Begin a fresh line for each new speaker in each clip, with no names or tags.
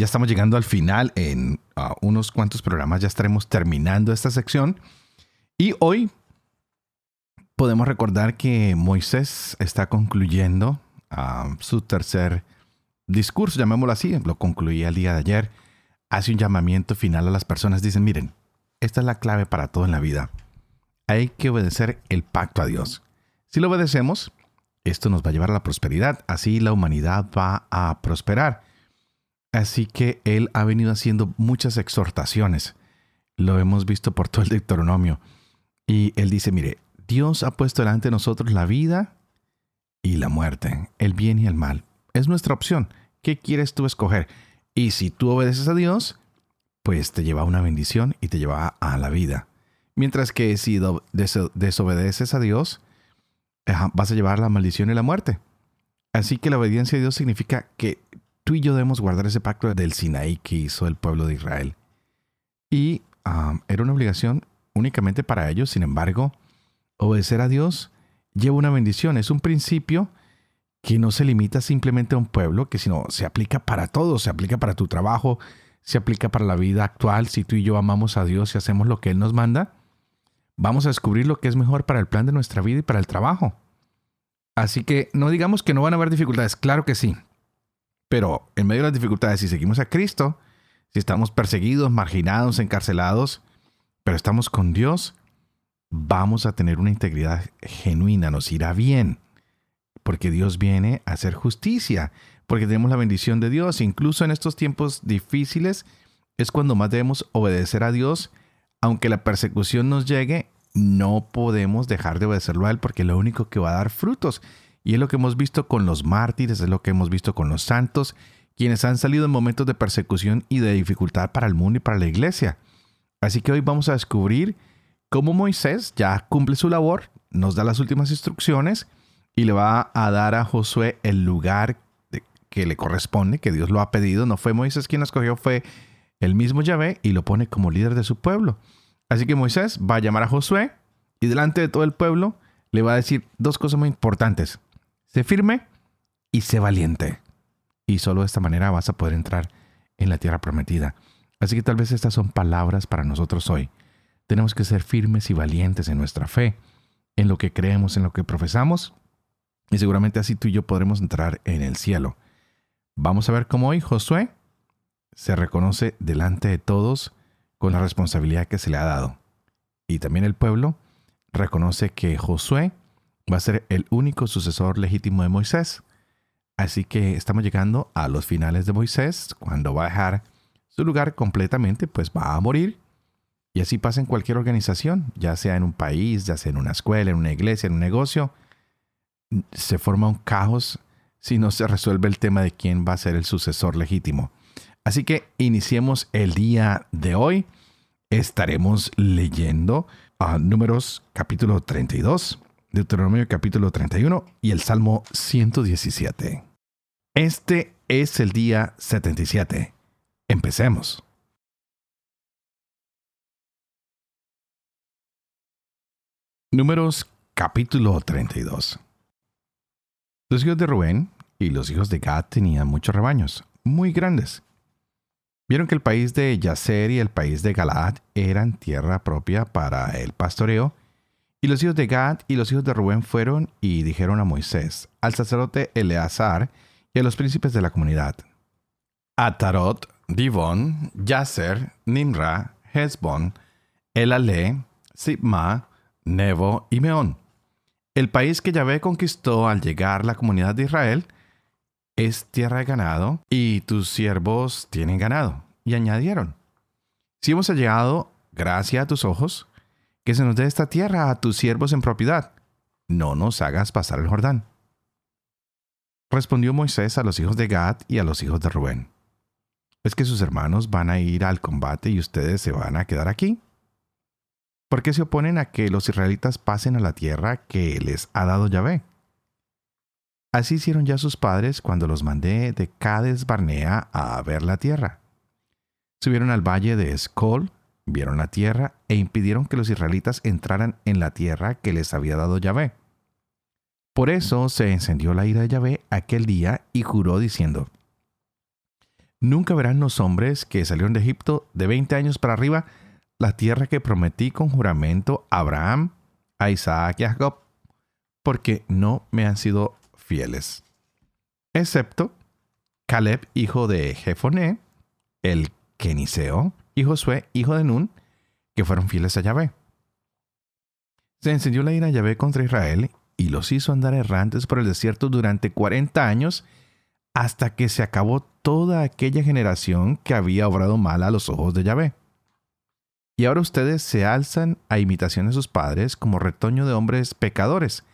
ya estamos llegando al final. En ah, unos cuantos programas ya estaremos terminando esta sección. Y hoy podemos recordar que Moisés está concluyendo ah, su tercer discurso, llamémoslo así, lo concluía el día de ayer. Hace un llamamiento final a las personas. Dicen, miren, esta es la clave para todo en la vida. Hay que obedecer el pacto a Dios. Si lo obedecemos, esto nos va a llevar a la prosperidad. Así la humanidad va a prosperar. Así que él ha venido haciendo muchas exhortaciones. Lo hemos visto por todo el Deuteronomio. Y él dice, mire, Dios ha puesto delante de nosotros la vida y la muerte, el bien y el mal. Es nuestra opción. ¿Qué quieres tú escoger? Y si tú obedeces a Dios, pues te lleva una bendición y te lleva a la vida. Mientras que si desobedeces a Dios, vas a llevar la maldición y la muerte. Así que la obediencia a Dios significa que tú y yo debemos guardar ese pacto del Sinaí que hizo el pueblo de Israel. Y era una obligación únicamente para ellos, sin embargo, obedecer a Dios lleva una bendición, es un principio que no se limita simplemente a un pueblo, que sino se aplica para todos, se aplica para tu trabajo, se aplica para la vida actual. Si tú y yo amamos a Dios y hacemos lo que Él nos manda, vamos a descubrir lo que es mejor para el plan de nuestra vida y para el trabajo. Así que no digamos que no van a haber dificultades, claro que sí. Pero en medio de las dificultades, si seguimos a Cristo, si estamos perseguidos, marginados, encarcelados, pero estamos con Dios, vamos a tener una integridad genuina, nos irá bien, porque Dios viene a hacer justicia, porque tenemos la bendición de Dios. Incluso en estos tiempos difíciles es cuando más debemos obedecer a Dios, aunque la persecución nos llegue, no podemos dejar de obedecerlo a Él porque es lo único que va a dar frutos. Y es lo que hemos visto con los mártires, es lo que hemos visto con los santos, quienes han salido en momentos de persecución y de dificultad para el mundo y para la iglesia. Así que hoy vamos a descubrir cómo Moisés ya cumple su labor, nos da las últimas instrucciones y le va a dar a Josué el lugar que le corresponde, que Dios lo ha pedido. No fue Moisés quien lo escogió, fue el mismo Yahvé y lo pone como líder de su pueblo. Así que Moisés va a llamar a Josué y delante de todo el pueblo le va a decir dos cosas muy importantes. Sé firme y sé valiente. Y solo de esta manera vas a poder entrar en la tierra prometida. Así que tal vez estas son palabras para nosotros hoy. Tenemos que ser firmes y valientes en nuestra fe, en lo que creemos, en lo que profesamos, y seguramente así tú y yo podremos entrar en el cielo. Vamos a ver cómo hoy Josué se reconoce delante de todos con la responsabilidad que se le ha dado. Y también el pueblo reconoce que Josué va a ser el único sucesor legítimo de Moisés. Así que estamos llegando a los finales de Moisés, cuando va a dejar su lugar completamente, pues va a morir. Y así pasa en cualquier organización, ya sea en un país, ya sea en una escuela, en una iglesia, en un negocio. Se forma un caos si no se resuelve el tema de quién va a ser el sucesor legítimo. Así que iniciemos el día de hoy. Estaremos leyendo a Números capítulo 32 Deuteronomio capítulo 31 y el Salmo 117. Este es el día 77. Empecemos. Números capítulo 32. Los hijos de Rubén y los hijos de Gad tenían muchos rebaños, muy grandes. Vieron que el país de Yacer y el país de Galaad eran tierra propia para el pastoreo y los hijos de Gad y los hijos de Rubén fueron y dijeron a Moisés, al sacerdote Eleazar y a los príncipes de la comunidad. Atarot, Divon, Yaser, Nimra, Hezbon, Elale, Sibma, Nebo y Meón. El país que Yahvé conquistó al llegar la comunidad de Israel es tierra de ganado y tus siervos tienen ganado. Y añadieron, si hemos llegado gracia a tus ojos, que se nos dé esta tierra a tus siervos en propiedad. No nos hagas pasar el Jordán. Respondió Moisés a los hijos de Gad y a los hijos de Rubén. ¿Es que sus hermanos van a ir al combate y ustedes se van a quedar aquí? ¿Por qué se oponen a que los israelitas pasen a la tierra que les ha dado Yahvé? Así hicieron ya sus padres cuando los mandé de Cades Barnea a ver la tierra. Subieron al valle de Escol, vieron la tierra e impidieron que los israelitas entraran en la tierra que les había dado Yahvé. Por eso se encendió la ira de Yahvé aquel día y juró diciendo, Nunca verán los hombres que salieron de Egipto de 20 años para arriba la tierra que prometí con juramento a Abraham, a Isaac y a Jacob, porque no me han sido fieles, excepto Caleb, hijo de Jefoné, el Keniseo, y Josué, hijo de Nun, que fueron fieles a Yahvé. Se encendió la ira de Yahvé contra Israel y los hizo andar errantes por el desierto durante 40 años hasta que se acabó toda aquella generación que había obrado mal a los ojos de Yahvé. Y ahora ustedes se alzan a imitación de sus padres como retoño de hombres pecadores,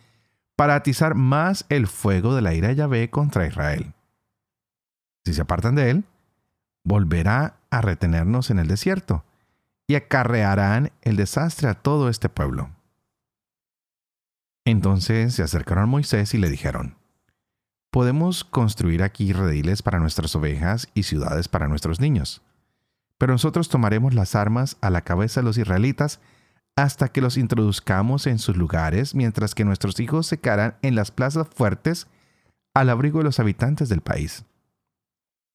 para atizar más el fuego de la ira de Yahvé contra Israel. Si se apartan de él, volverá a retenernos en el desierto, y acarrearán el desastre a todo este pueblo. Entonces se acercaron a Moisés y le dijeron, Podemos construir aquí rediles para nuestras ovejas y ciudades para nuestros niños pero nosotros tomaremos las armas a la cabeza de los israelitas hasta que los introduzcamos en sus lugares, mientras que nuestros hijos se quedarán en las plazas fuertes al abrigo de los habitantes del país.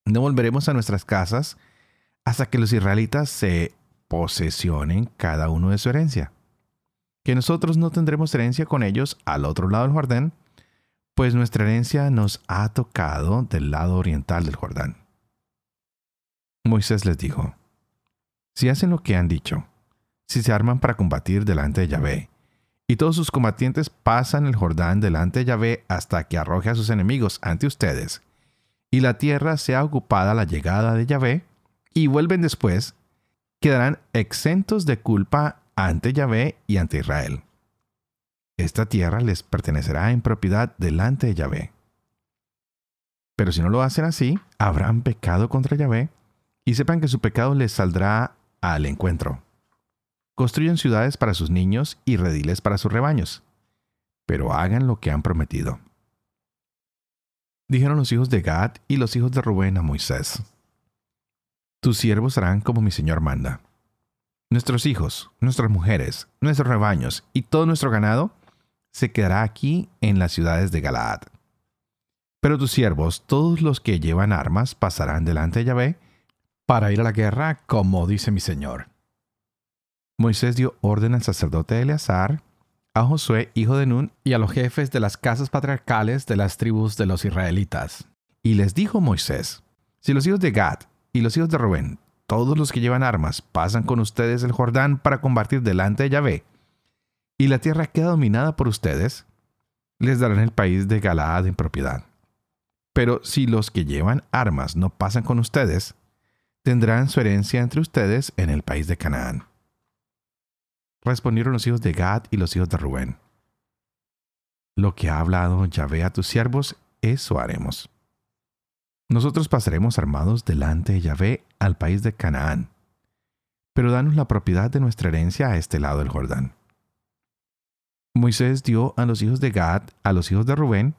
No volveremos a nuestras casas hasta que los israelitas se posesionen cada uno de su herencia. Que nosotros no tendremos herencia con ellos al otro lado del Jordán, pues nuestra herencia nos ha tocado del lado oriental del Jordán. Moisés les dijo, Si hacen lo que han dicho, si se arman para combatir delante de Yahvé, y todos sus combatientes pasan el Jordán delante de Yahvé hasta que arroje a sus enemigos ante ustedes, y la tierra sea ocupada a la llegada de Yahvé, y vuelven después, quedarán exentos de culpa ante Yahvé y ante Israel. Esta tierra les pertenecerá en propiedad delante de Yahvé. Pero si no lo hacen así, habrán pecado contra Yahvé y sepan que su pecado les saldrá al encuentro. Construyen ciudades para sus niños y rediles para sus rebaños, pero hagan lo que han prometido. Dijeron los hijos de Gad y los hijos de Rubén a Moisés, Tus siervos harán como mi Señor manda. Nuestros hijos, nuestras mujeres, nuestros rebaños y todo nuestro ganado se quedará aquí en las ciudades de Galaad. Pero tus siervos, todos los que llevan armas, pasarán delante de Yahvé para ir a la guerra, como dice mi Señor. Moisés dio orden al sacerdote Eleazar, a Josué, hijo de Nun, y a los jefes de las casas patriarcales de las tribus de los israelitas. Y les dijo Moisés, si los hijos de Gad y los hijos de Rubén, todos los que llevan armas, pasan con ustedes el Jordán para combatir delante de Yahvé, y la tierra queda dominada por ustedes, les darán el país de Galaad en propiedad. Pero si los que llevan armas no pasan con ustedes, tendrán su herencia entre ustedes en el país de Canaán. Respondieron los hijos de Gad y los hijos de Rubén. Lo que ha hablado Yahvé a tus siervos, eso haremos. Nosotros pasaremos armados delante de Yahvé al país de Canaán, pero danos la propiedad de nuestra herencia a este lado del Jordán. Moisés dio a los hijos de Gad, a los hijos de Rubén,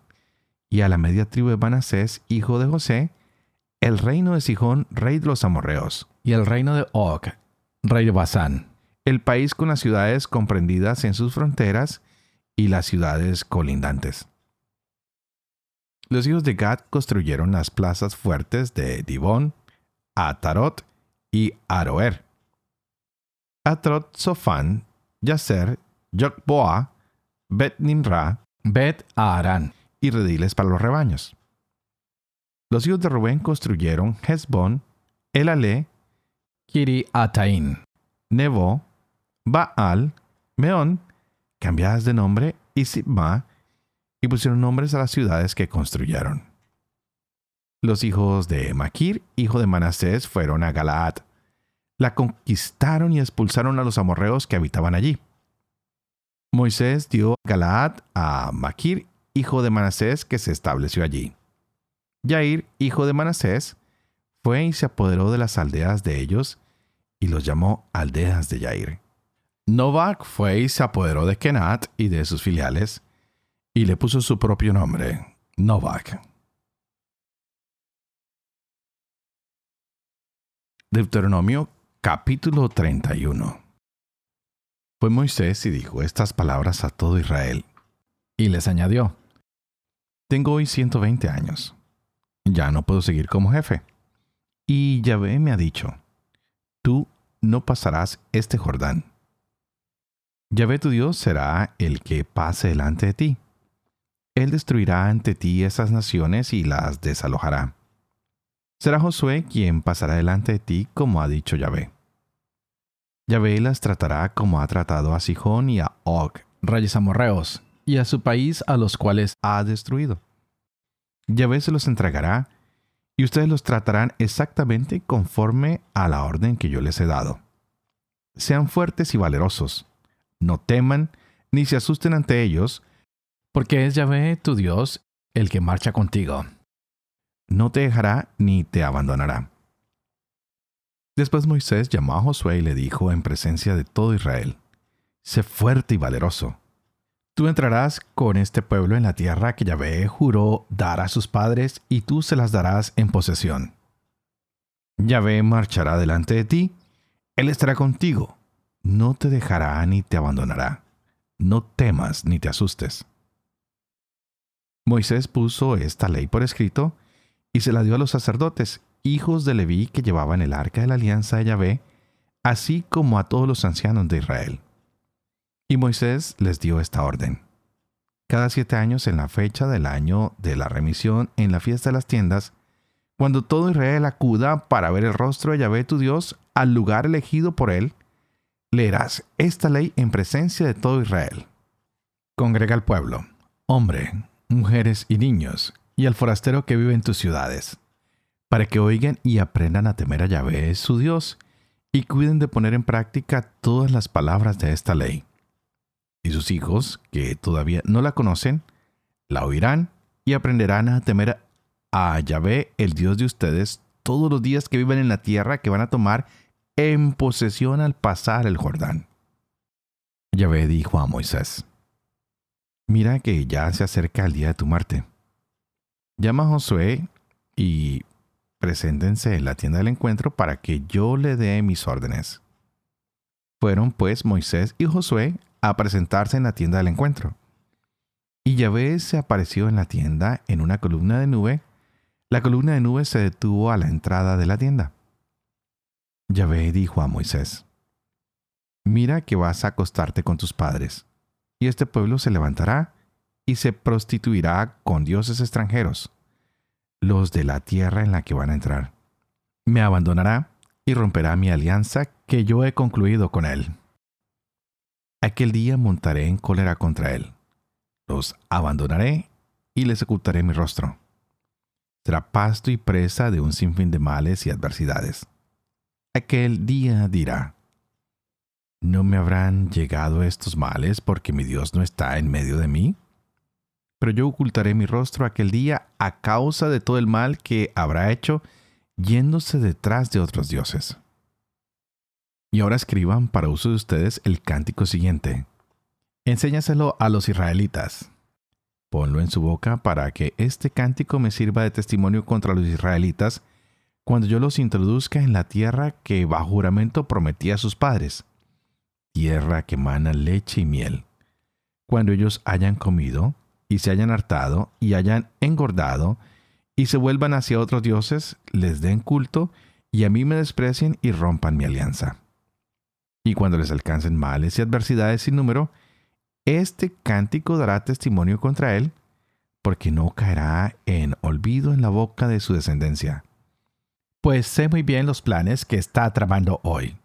y a la media tribu de Manasés, hijo de José, el reino de Sijón, rey de los amorreos, y el reino de Og, rey de Basán, el país con las ciudades comprendidas en sus fronteras y las ciudades colindantes. Los hijos de Gad construyeron las plazas fuertes de Dibón, Atarot y Aroer. Atarot Sofán, Yaser, Yokboa, Bet Nimra, Bet Aarán y rediles para los rebaños. Los hijos de Rubén construyeron Hezbón, Elale, Kiri-Ataín, Nebo, Baal, Meón, cambiadas de nombre, y Sibma, y pusieron nombres a las ciudades que construyeron. Los hijos de Maquir, hijo de Manasés, fueron a Galaad. La conquistaron y expulsaron a los amorreos que habitaban allí. Moisés dio Galaad a Maquir, hijo de Manasés, que se estableció allí. Yair, hijo de Manasés, fue y se apoderó de las aldeas de ellos y los llamó aldeas de Yair. Novak fue y se apoderó de Kenat y de sus filiales y le puso su propio nombre, Novak. Deuteronomio capítulo 31 Fue Moisés y dijo estas palabras a todo Israel, y les añadió, Tengo hoy 120 años, ya no puedo seguir como jefe. Y Yahvé me ha dicho, Tú no pasarás este Jordán. Yahvé tu Dios será el que pase delante de ti. Él destruirá ante ti esas naciones y las desalojará. Será Josué quien pasará delante de ti como ha dicho Yahvé. Yahvé las tratará como ha tratado a Sijón y a Og, reyes amorreos, y a su país a los cuales ha destruido. Yahvé se los entregará y ustedes los tratarán exactamente conforme a la orden que yo les he dado. Sean fuertes y valerosos, no teman ni se asusten ante ellos, porque es Yahvé tu Dios el que marcha contigo. No te dejará ni te abandonará. Después Moisés llamó a Josué y le dijo en presencia de todo Israel, Sé fuerte y valeroso Tú entrarás con este pueblo en la tierra que Yahvé juró dar a sus padres, y tú se las darás en posesión. Yahvé marchará delante de ti, Él estará contigo, no te dejará ni te abandonará. No temas ni te asustes. Moisés puso esta ley por escrito y se la dio a los sacerdotes, hijos de Leví que llevaban el arca de la alianza de Yahvé, así como a todos los ancianos de Israel. Y Moisés les dio esta orden. Cada siete años en la fecha del año de la remisión en la fiesta de las tiendas, cuando todo Israel acuda para ver el rostro de Yahvé tu Dios al lugar elegido por él, leerás esta ley en presencia de todo Israel. Congrega al pueblo, hombre, mujeres y niños, y al forastero que vive en tus ciudades, para que oigan y aprendan a temer a Yahvé su Dios, y cuiden de poner en práctica todas las palabras de esta ley y sus hijos, que todavía no la conocen, la oirán y aprenderán a temer a Yahvé, el Dios de ustedes, todos los días que viven en la tierra que van a tomar en posesión al pasar el Jordán. Yahvé dijo a Moisés, Mira que ya se acerca el día de tu muerte. Llama a Josué y preséntense en la tienda del encuentro para que yo le dé mis órdenes. Fueron pues Moisés y Josué a presentarse en la tienda del encuentro. Y Yahvé se apareció en la tienda en una columna de nube. La columna de nube se detuvo a la entrada de la tienda. Yahvé dijo a Moisés, Mira que vas a acostarte con tus padres, y este pueblo se levantará y se prostituirá con dioses extranjeros, los de la tierra en la que van a entrar. Me abandonará y romperá mi alianza que yo he concluido con él. Aquel día montaré en cólera contra él. Los abandonaré y les ocultaré mi rostro. Será pasto y presa de un sinfín de males y adversidades. Aquel día dirá, ¿no me habrán llegado estos males porque mi Dios no está en medio de mí? Pero yo ocultaré mi rostro aquel día a causa de todo el mal que habrá hecho yéndose detrás de otros dioses. Y ahora escriban para uso de ustedes el cántico siguiente. Enséñaselo a los israelitas. Ponlo en su boca para que este cántico me sirva de testimonio contra los israelitas cuando yo los introduzca en la tierra que bajo juramento prometí a sus padres, tierra que emana leche y miel. Cuando ellos hayan comido y se hayan hartado y hayan engordado y se vuelvan hacia otros dioses, les den culto y a mí me desprecien y rompan mi alianza y cuando les alcancen males y adversidades sin número, este cántico dará testimonio contra él, porque no caerá en olvido en la boca de su descendencia. Pues sé muy bien los planes que está tramando hoy,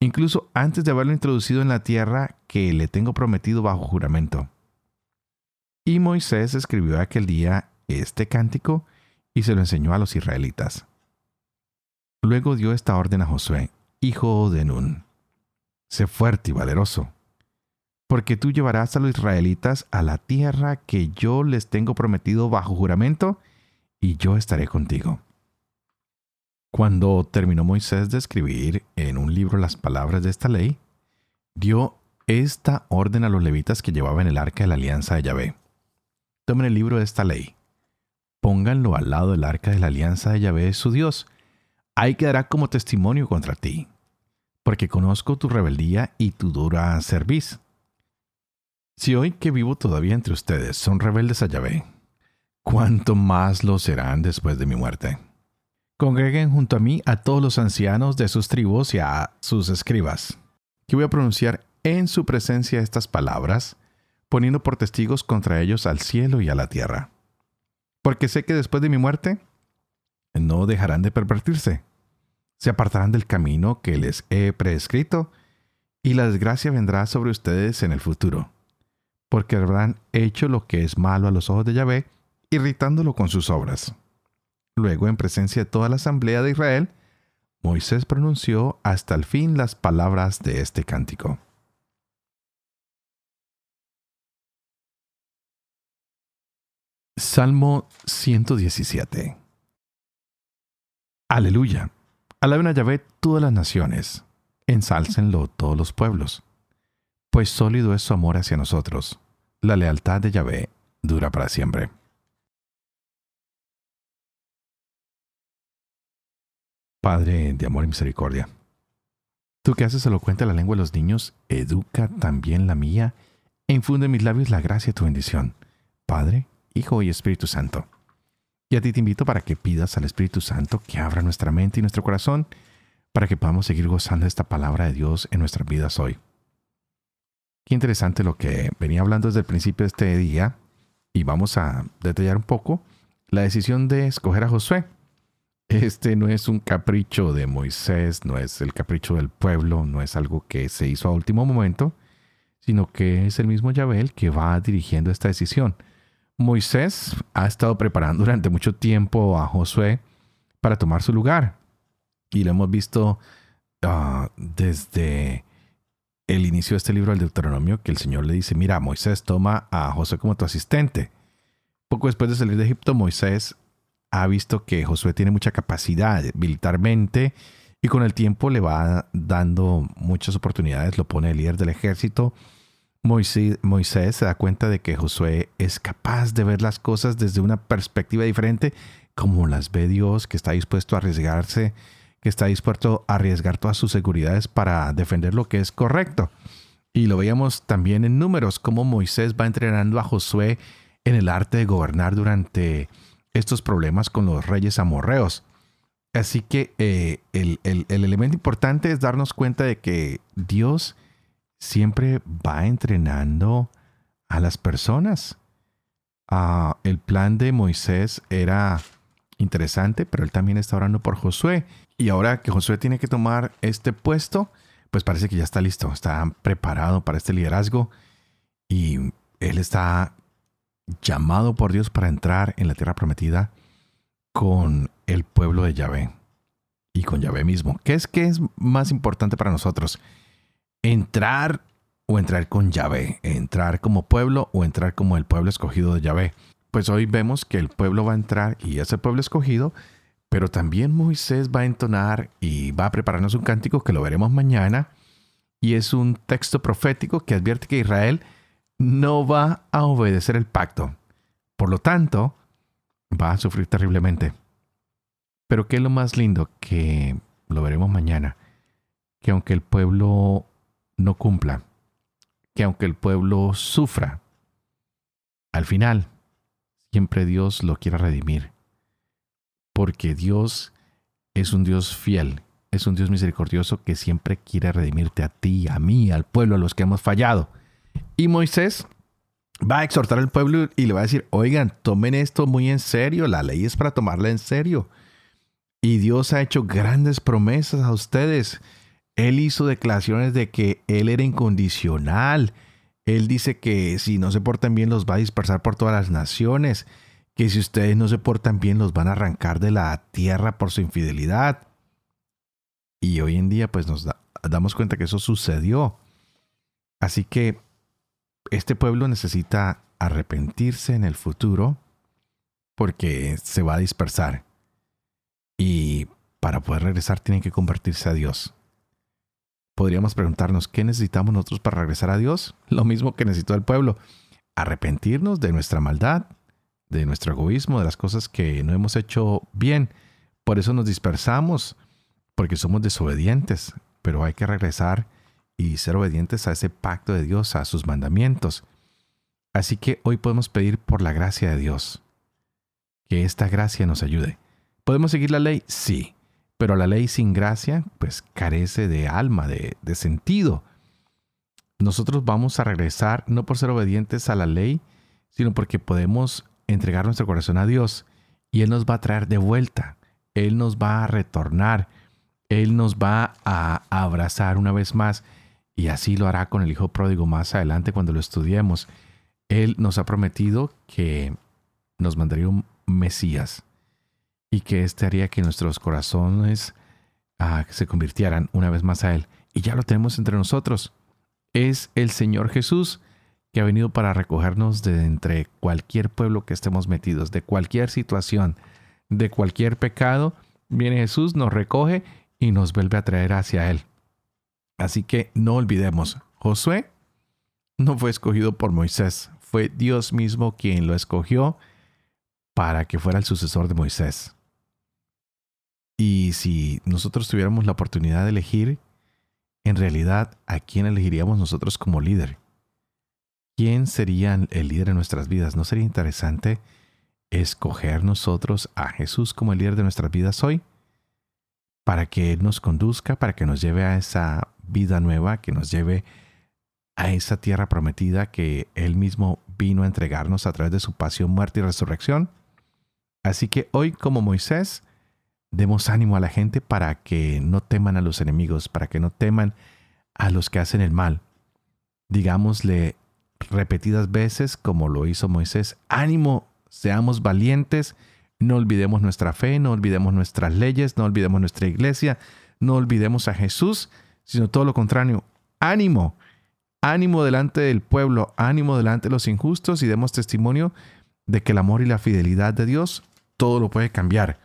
incluso antes de haberlo introducido en la tierra que le tengo prometido bajo juramento. Y Moisés escribió aquel día este cántico y se lo enseñó a los israelitas. Luego dio esta orden a Josué, hijo de Nun sé fuerte y valeroso, porque tú llevarás a los israelitas a la tierra que yo les tengo prometido bajo juramento, y yo estaré contigo. Cuando terminó Moisés de escribir en un libro las palabras de esta ley, dio esta orden a los levitas que llevaban el arca de la alianza de Yahvé. Tomen el libro de esta ley, pónganlo al lado del arca de la alianza de Yahvé, su Dios. Ahí quedará como testimonio contra ti, porque conozco tu rebeldía y tu dura cerviz. Si hoy que vivo todavía entre ustedes son rebeldes a Yahvé, ¿cuánto más lo serán después de mi muerte? Congreguen junto a mí a todos los ancianos de sus tribus y a sus escribas, que voy a pronunciar en su presencia estas palabras, poniendo por testigos contra ellos al cielo y a la tierra. Porque sé que después de mi muerte no dejarán de pervertirse, se apartarán del camino que les he prescrito, y la desgracia vendrá sobre ustedes en el futuro, porque habrán hecho lo que es malo a los ojos de Yahvé, irritándolo con sus obras. Luego, en presencia de toda la asamblea de Israel, Moisés pronunció hasta el fin las palabras de este cántico. Salmo 117 Aleluya. Alaben a Yahvé todas las naciones. Ensálcenlo todos los pueblos. Pues sólido es su amor hacia nosotros. La lealtad de Yahvé dura para siempre. Padre de amor y misericordia, tú que haces elocuente la lengua de los niños, educa también la mía e infunde en mis labios la gracia de tu bendición. Padre, Hijo y Espíritu Santo. Y a ti te invito para que pidas al Espíritu Santo que abra nuestra mente y nuestro corazón para que podamos seguir gozando de esta palabra de Dios en nuestras vidas hoy. Qué interesante lo que venía hablando desde el principio de este día y vamos a detallar un poco la decisión de escoger a Josué. Este no es un capricho de Moisés, no es el capricho del pueblo, no es algo que se hizo a último momento, sino que es el mismo Yabel que va dirigiendo esta decisión. Moisés ha estado preparando durante mucho tiempo a Josué para tomar su lugar. Y lo hemos visto ah, desde el inicio de este libro del Deuteronomio, que el Señor le dice, mira, Moisés toma a Josué como tu asistente. Poco después de salir de Egipto, Moisés ha visto que Josué tiene mucha capacidad militarmente y con el tiempo le va dando muchas oportunidades, lo pone el líder del ejército. Moisés, Moisés se da cuenta de que Josué es capaz de ver las cosas desde una perspectiva diferente, como las ve Dios, que está dispuesto a arriesgarse, que está dispuesto a arriesgar todas sus seguridades para defender lo que es correcto. Y lo veíamos también en números, cómo Moisés va entrenando a Josué en el arte de gobernar durante estos problemas con los reyes amorreos. Así que eh, el, elemento importante es darnos cuenta de que Dios siempre va entrenando a las personas. Ah, el plan de Moisés era interesante, pero él también está orando por Josué. Y ahora que Josué tiene que tomar este puesto, pues parece que ya está listo, está preparado para este liderazgo y él está llamado por Dios para entrar en la tierra prometida con el pueblo de Yahvé y con Yahvé mismo. ¿Qué es, qué es más importante para nosotros? ¿Entrar o entrar con Yahvé? ¿Entrar como pueblo o entrar como el pueblo escogido de Yahvé? Pues hoy vemos que el pueblo va a entrar y es el pueblo escogido, pero también Moisés va a entonar y va a prepararnos un cántico que lo veremos mañana. Y es un texto profético que advierte que Israel no va a obedecer el pacto. Por lo tanto, va a sufrir terriblemente. Pero ¿qué es lo más lindo? Que lo veremos mañana. Que aunque el pueblo no cumpla, que aunque el pueblo sufra, al final siempre Dios lo quiere redimir. Porque Dios es un Dios fiel, es un Dios misericordioso que siempre quiere redimirte a ti, a mí, al pueblo, a los que hemos fallado. Y Moisés va a exhortar al pueblo y le va a decir, oigan, tomen esto muy en serio, la ley es para tomarla en serio. Y Dios ha hecho grandes promesas a ustedes. Él hizo declaraciones de que Él era incondicional. Él dice que si no se portan bien los va a dispersar por todas las naciones, que si ustedes no se portan bien los van a arrancar de la tierra por su infidelidad. Y hoy en día pues nos damos cuenta que eso sucedió. Así que este pueblo necesita arrepentirse en el futuro porque se va a dispersar. Y para poder regresar tienen que convertirse a Dios. Podríamos preguntarnos, ¿qué necesitamos nosotros para regresar a Dios? Lo mismo que necesitó el pueblo, arrepentirnos de nuestra maldad, de nuestro egoísmo, de las cosas que no hemos hecho bien. Por eso nos dispersamos, porque somos desobedientes, pero hay que regresar y ser obedientes a ese pacto de Dios, a sus mandamientos. Así que hoy podemos pedir por la gracia de Dios, que esta gracia nos ayude. ¿Podemos seguir la ley? Sí, pero la ley sin gracia pues carece de alma, de, de sentido. Nosotros vamos a regresar no por ser obedientes a la ley, sino porque podemos entregar nuestro corazón a Dios y Él nos va a traer de vuelta, Él nos va a retornar, Él nos va a abrazar una vez más y así lo hará con el Hijo Pródigo más adelante cuando lo estudiemos. Él nos ha prometido que nos mandaría un Mesías y que este haría que nuestros corazones ah, se convirtieran una vez más a Él. Y ya lo tenemos entre nosotros. Es el Señor Jesús que ha venido para recogernos de entre cualquier pueblo que estemos metidos, de cualquier situación, de cualquier pecado. Viene Jesús, nos recoge y nos vuelve a traer hacia Él. Así que no olvidemos, Josué no fue escogido por Moisés, fue Dios mismo quien lo escogió para que fuera el sucesor de Moisés. Y si nosotros tuviéramos la oportunidad de elegir, en realidad, ¿a quién elegiríamos nosotros como líder? ¿Quién sería el líder de nuestras vidas? ¿No sería interesante escoger nosotros a Jesús como el líder de nuestras vidas hoy? Para que Él nos conduzca, para que nos lleve a esa vida nueva, que nos lleve a esa tierra prometida que Él mismo vino a entregarnos a través de su pasión, muerte y resurrección. Así que hoy, como Moisés, demos ánimo a la gente para que no teman a los enemigos, para que no teman a los que hacen el mal. Digámosle repetidas veces, como lo hizo Moisés, ánimo, seamos valientes, no olvidemos nuestra fe, no olvidemos nuestras leyes, no olvidemos nuestra iglesia, no olvidemos a Jesús, sino todo lo contrario, ánimo, ánimo delante del pueblo, ánimo delante de los injustos y demos testimonio de que el amor y la fidelidad de Dios todo lo puede cambiar,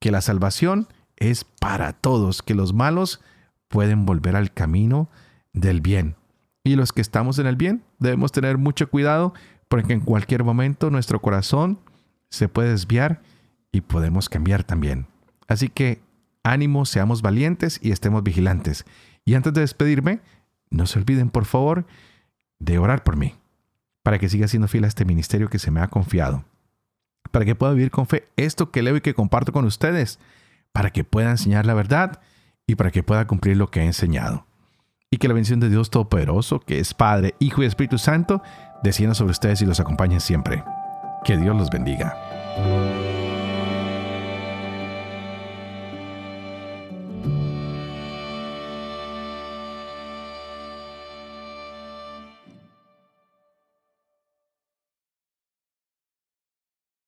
que la salvación es para todos, que los malos pueden volver al camino del bien. Y los que estamos en el bien debemos tener mucho cuidado porque en cualquier momento nuestro corazón se puede desviar y podemos cambiar también. Así que ánimo, seamos valientes y estemos vigilantes. Y antes de despedirme, no se olviden, por favor, de orar por mí, para que siga siendo fiel a este ministerio que se me ha confiado, para que pueda vivir con fe esto que leo y que comparto con ustedes, para que pueda enseñar la verdad y para que pueda cumplir lo que he enseñado. Y que la bendición de Dios Todopoderoso, que es Padre, Hijo y Espíritu Santo, descienda sobre ustedes y los acompañe siempre. Que Dios los bendiga.